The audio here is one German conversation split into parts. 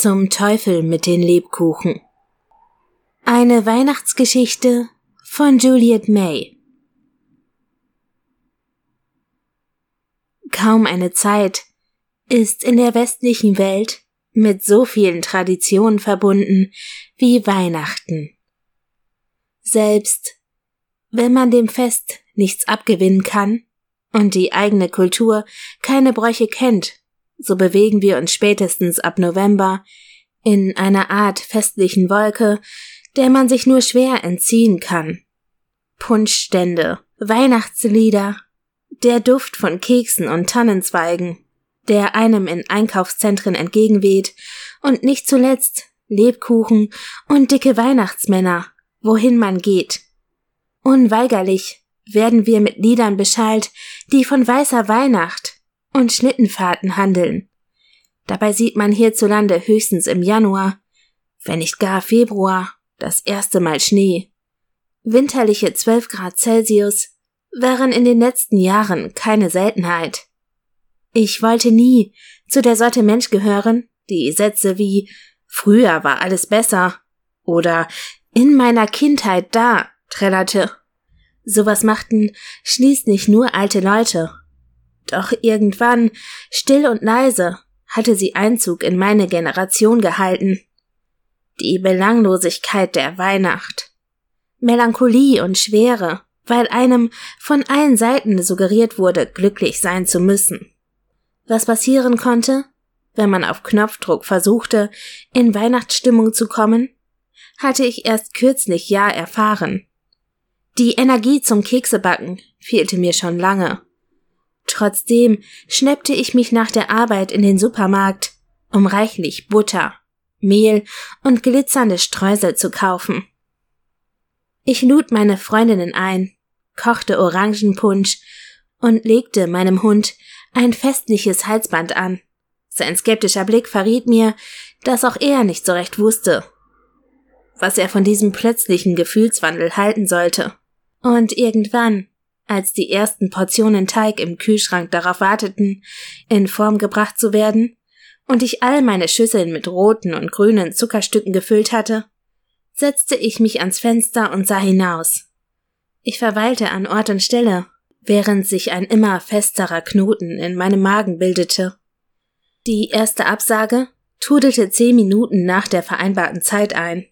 Zum Teufel mit den Lebkuchen. Eine Weihnachtsgeschichte von Juliet May. Kaum eine Zeit ist in der westlichen Welt mit so vielen Traditionen verbunden wie Weihnachten. Selbst wenn man dem Fest nichts abgewinnen kann und die eigene Kultur keine Bräuche kennt, so bewegen wir uns spätestens ab November in einer Art festlichen Wolke, der man sich nur schwer entziehen kann. Punschstände, Weihnachtslieder, der Duft von Keksen und Tannenzweigen, der einem in Einkaufszentren entgegenweht, und nicht zuletzt Lebkuchen und dicke Weihnachtsmänner, wohin man geht. Unweigerlich werden wir mit Liedern beschallt, die von weißer Weihnacht und Schlittenfahrten handeln. Dabei sieht man hierzulande höchstens im Januar, wenn nicht gar Februar, das erste Mal Schnee. Winterliche 12 Grad Celsius waren in den letzten Jahren keine Seltenheit. Ich wollte nie zu der Sorte Mensch gehören, die Sätze wie früher war alles besser oder in meiner Kindheit da trällerte. Sowas machten schließlich nur alte Leute doch irgendwann, still und leise, hatte sie Einzug in meine Generation gehalten. Die Belanglosigkeit der Weihnacht. Melancholie und Schwere, weil einem von allen Seiten suggeriert wurde, glücklich sein zu müssen. Was passieren konnte, wenn man auf Knopfdruck versuchte, in Weihnachtsstimmung zu kommen, hatte ich erst kürzlich ja erfahren. Die Energie zum Keksebacken fehlte mir schon lange. Trotzdem schnappte ich mich nach der Arbeit in den Supermarkt, um reichlich Butter, Mehl und glitzernde Streusel zu kaufen. Ich lud meine Freundinnen ein, kochte Orangenpunsch und legte meinem Hund ein festliches Halsband an. Sein skeptischer Blick verriet mir, dass auch er nicht so recht wusste, was er von diesem plötzlichen Gefühlswandel halten sollte. Und irgendwann als die ersten Portionen Teig im Kühlschrank darauf warteten, in Form gebracht zu werden, und ich all meine Schüsseln mit roten und grünen Zuckerstücken gefüllt hatte, setzte ich mich ans Fenster und sah hinaus. Ich verweilte an Ort und Stelle, während sich ein immer festerer Knoten in meinem Magen bildete. Die erste Absage trudelte zehn Minuten nach der vereinbarten Zeit ein.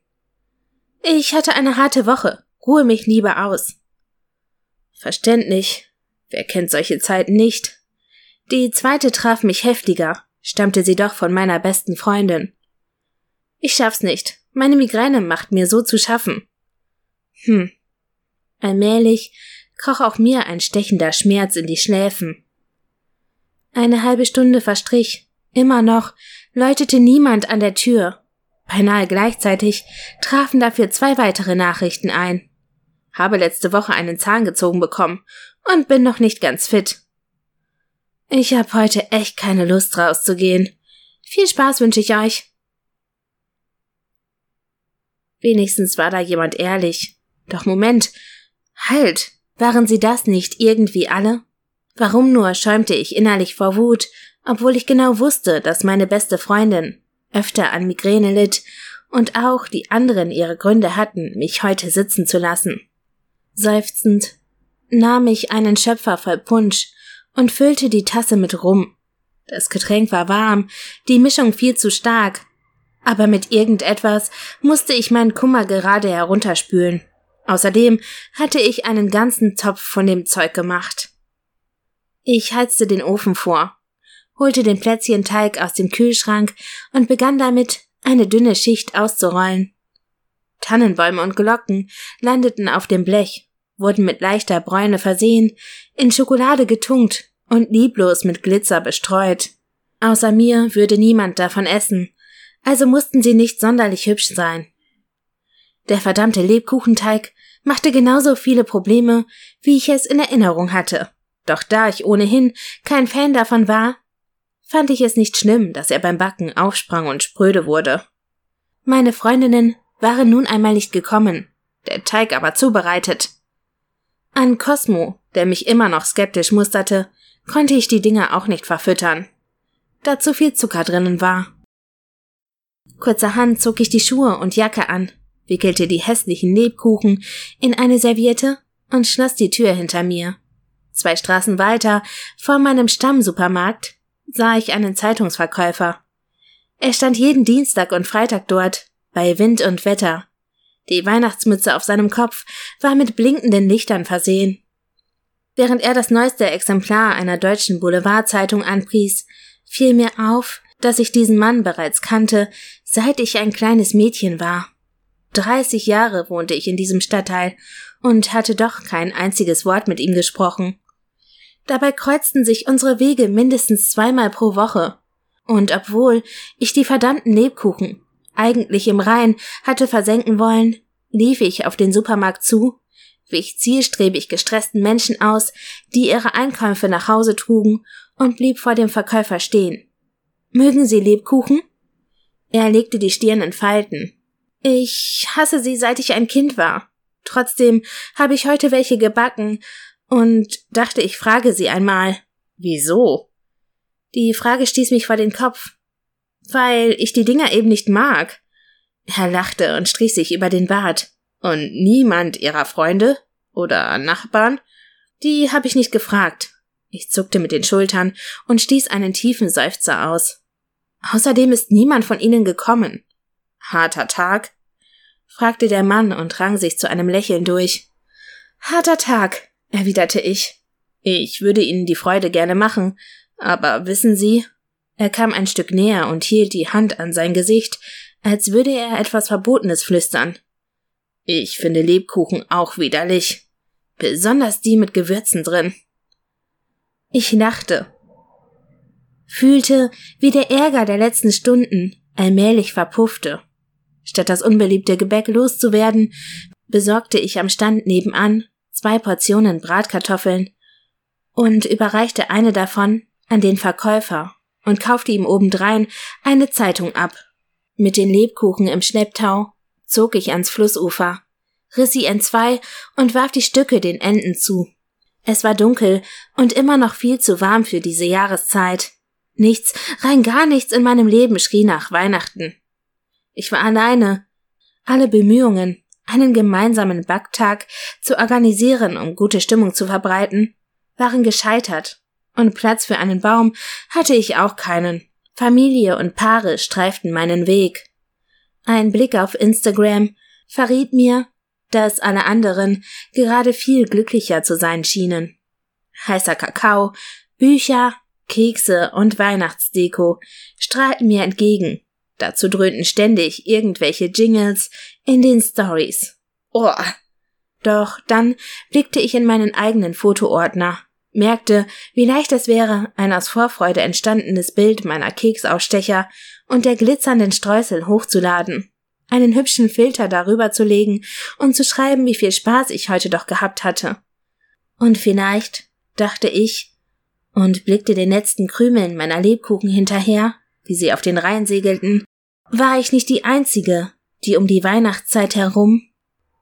Ich hatte eine harte Woche, ruhe mich lieber aus. Verständlich. Wer kennt solche Zeiten nicht? Die zweite traf mich heftiger, stammte sie doch von meiner besten Freundin. Ich schaff's nicht. Meine Migräne macht mir so zu schaffen. Hm. Allmählich kroch auch mir ein stechender Schmerz in die Schläfen. Eine halbe Stunde verstrich. Immer noch läutete niemand an der Tür. Beinahe gleichzeitig trafen dafür zwei weitere Nachrichten ein habe letzte Woche einen Zahn gezogen bekommen und bin noch nicht ganz fit. Ich habe heute echt keine Lust rauszugehen. Viel Spaß wünsche ich euch. Wenigstens war da jemand ehrlich. Doch Moment. Halt. Waren sie das nicht irgendwie alle? Warum nur schäumte ich innerlich vor Wut, obwohl ich genau wusste, dass meine beste Freundin öfter an Migräne litt und auch die anderen ihre Gründe hatten, mich heute sitzen zu lassen. Seufzend nahm ich einen Schöpfer voll Punsch und füllte die Tasse mit Rum. Das Getränk war warm, die Mischung viel zu stark, aber mit irgendetwas musste ich meinen Kummer gerade herunterspülen. Außerdem hatte ich einen ganzen Topf von dem Zeug gemacht. Ich heizte den Ofen vor, holte den Plätzchenteig aus dem Kühlschrank und begann damit, eine dünne Schicht auszurollen. Tannenbäume und Glocken landeten auf dem Blech wurden mit leichter Bräune versehen, in Schokolade getunkt und lieblos mit Glitzer bestreut. Außer mir würde niemand davon essen, also mussten sie nicht sonderlich hübsch sein. Der verdammte Lebkuchenteig machte genauso viele Probleme, wie ich es in Erinnerung hatte. Doch da ich ohnehin kein Fan davon war, fand ich es nicht schlimm, dass er beim Backen aufsprang und spröde wurde. Meine Freundinnen waren nun einmal nicht gekommen, der Teig aber zubereitet. An Cosmo, der mich immer noch skeptisch musterte, konnte ich die Dinger auch nicht verfüttern, da zu viel Zucker drinnen war. Kurzerhand zog ich die Schuhe und Jacke an, wickelte die hässlichen Lebkuchen in eine Serviette und schloss die Tür hinter mir. Zwei Straßen weiter, vor meinem Stammsupermarkt, sah ich einen Zeitungsverkäufer. Er stand jeden Dienstag und Freitag dort, bei Wind und Wetter. Die Weihnachtsmütze auf seinem Kopf war mit blinkenden Lichtern versehen. Während er das neueste Exemplar einer deutschen Boulevardzeitung anpries, fiel mir auf, dass ich diesen Mann bereits kannte, seit ich ein kleines Mädchen war. Dreißig Jahre wohnte ich in diesem Stadtteil und hatte doch kein einziges Wort mit ihm gesprochen. Dabei kreuzten sich unsere Wege mindestens zweimal pro Woche. Und obwohl ich die verdammten Lebkuchen eigentlich im Rhein hatte versenken wollen, lief ich auf den Supermarkt zu, wich zielstrebig gestressten Menschen aus, die ihre Einkäufe nach Hause trugen, und blieb vor dem Verkäufer stehen. Mögen Sie Lebkuchen? Er legte die Stirn in Falten. Ich hasse sie, seit ich ein Kind war. Trotzdem habe ich heute welche gebacken und dachte, ich frage sie einmal. Wieso? Die Frage stieß mich vor den Kopf. Weil ich die Dinger eben nicht mag. Er lachte und strich sich über den Bart. Und niemand ihrer Freunde oder Nachbarn? Die habe ich nicht gefragt. Ich zuckte mit den Schultern und stieß einen tiefen Seufzer aus. Außerdem ist niemand von ihnen gekommen. Harter Tag? fragte der Mann und rang sich zu einem Lächeln durch. Harter Tag, erwiderte ich. Ich würde Ihnen die Freude gerne machen, aber wissen Sie, er kam ein Stück näher und hielt die Hand an sein Gesicht, als würde er etwas Verbotenes flüstern. Ich finde Lebkuchen auch widerlich. Besonders die mit Gewürzen drin. Ich lachte, fühlte, wie der Ärger der letzten Stunden allmählich verpuffte. Statt das unbeliebte Gebäck loszuwerden, besorgte ich am Stand nebenan zwei Portionen Bratkartoffeln und überreichte eine davon an den Verkäufer und kaufte ihm obendrein eine Zeitung ab. Mit den Lebkuchen im Schlepptau zog ich ans Flussufer, riss sie entzwei und warf die Stücke den Enden zu. Es war dunkel und immer noch viel zu warm für diese Jahreszeit. Nichts, rein gar nichts in meinem Leben schrie nach Weihnachten. Ich war alleine. Alle Bemühungen, einen gemeinsamen Backtag zu organisieren, um gute Stimmung zu verbreiten, waren gescheitert und Platz für einen Baum hatte ich auch keinen. Familie und Paare streiften meinen Weg. Ein Blick auf Instagram verriet mir, dass alle anderen gerade viel glücklicher zu sein schienen. Heißer Kakao, Bücher, Kekse und Weihnachtsdeko strahlten mir entgegen. Dazu dröhnten ständig irgendwelche Jingles in den Stories. Oh. Doch dann blickte ich in meinen eigenen Fotoordner merkte, wie leicht es wäre, ein aus Vorfreude entstandenes Bild meiner Keksausstecher und der glitzernden Streusel hochzuladen, einen hübschen Filter darüber zu legen und zu schreiben, wie viel Spaß ich heute doch gehabt hatte. Und vielleicht, dachte ich, und blickte den letzten Krümeln meiner Lebkuchen hinterher, wie sie auf den Rhein segelten, war ich nicht die Einzige, die um die Weihnachtszeit herum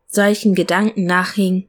solchen Gedanken nachhing.